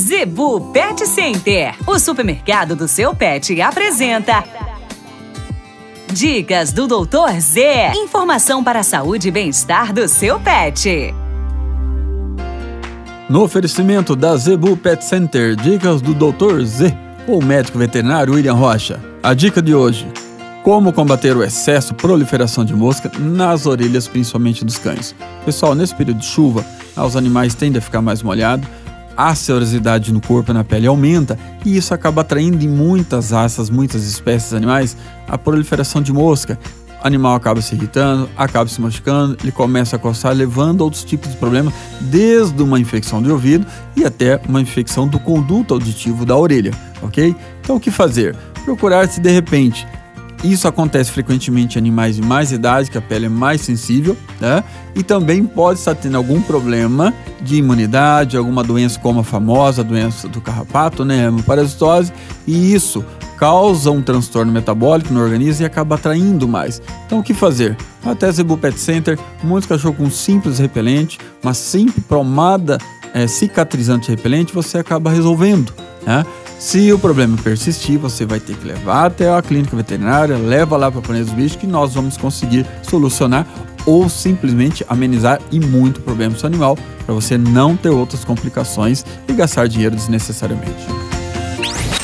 Zebu Pet Center, o supermercado do seu pet, apresenta. Dicas do Doutor Z. Informação para a saúde e bem-estar do seu pet. No oferecimento da Zebu Pet Center, dicas do Dr. Z, o médico veterinário William Rocha. A dica de hoje: como combater o excesso, proliferação de mosca nas orelhas, principalmente dos cães. Pessoal, nesse período de chuva, os animais tendem a ficar mais molhados, a serosidade no corpo e na pele aumenta e isso acaba atraindo em muitas raças, muitas espécies animais, a proliferação de mosca. O animal acaba se irritando, acaba se machucando, ele começa a coçar, levando a outros tipos de problemas, desde uma infecção de ouvido e até uma infecção do conduto auditivo da orelha, ok? Então o que fazer? Procurar se de repente isso acontece frequentemente em animais de mais idade, que a pele é mais sensível, né? E também pode estar tendo algum problema de imunidade, alguma doença como a famosa doença do carrapato, né? Parasitose, e isso causa um transtorno metabólico no organismo e acaba atraindo mais. Então o que fazer? Até Zebu Pet Center, muitos cachorros com simples repelente, uma simples pomada é, cicatrizante repelente, você acaba resolvendo, né? Se o problema persistir, você vai ter que levar até a clínica veterinária, leva lá para a dos bichos que nós vamos conseguir solucionar ou simplesmente amenizar e muito problema do seu animal para você não ter outras complicações e gastar dinheiro desnecessariamente.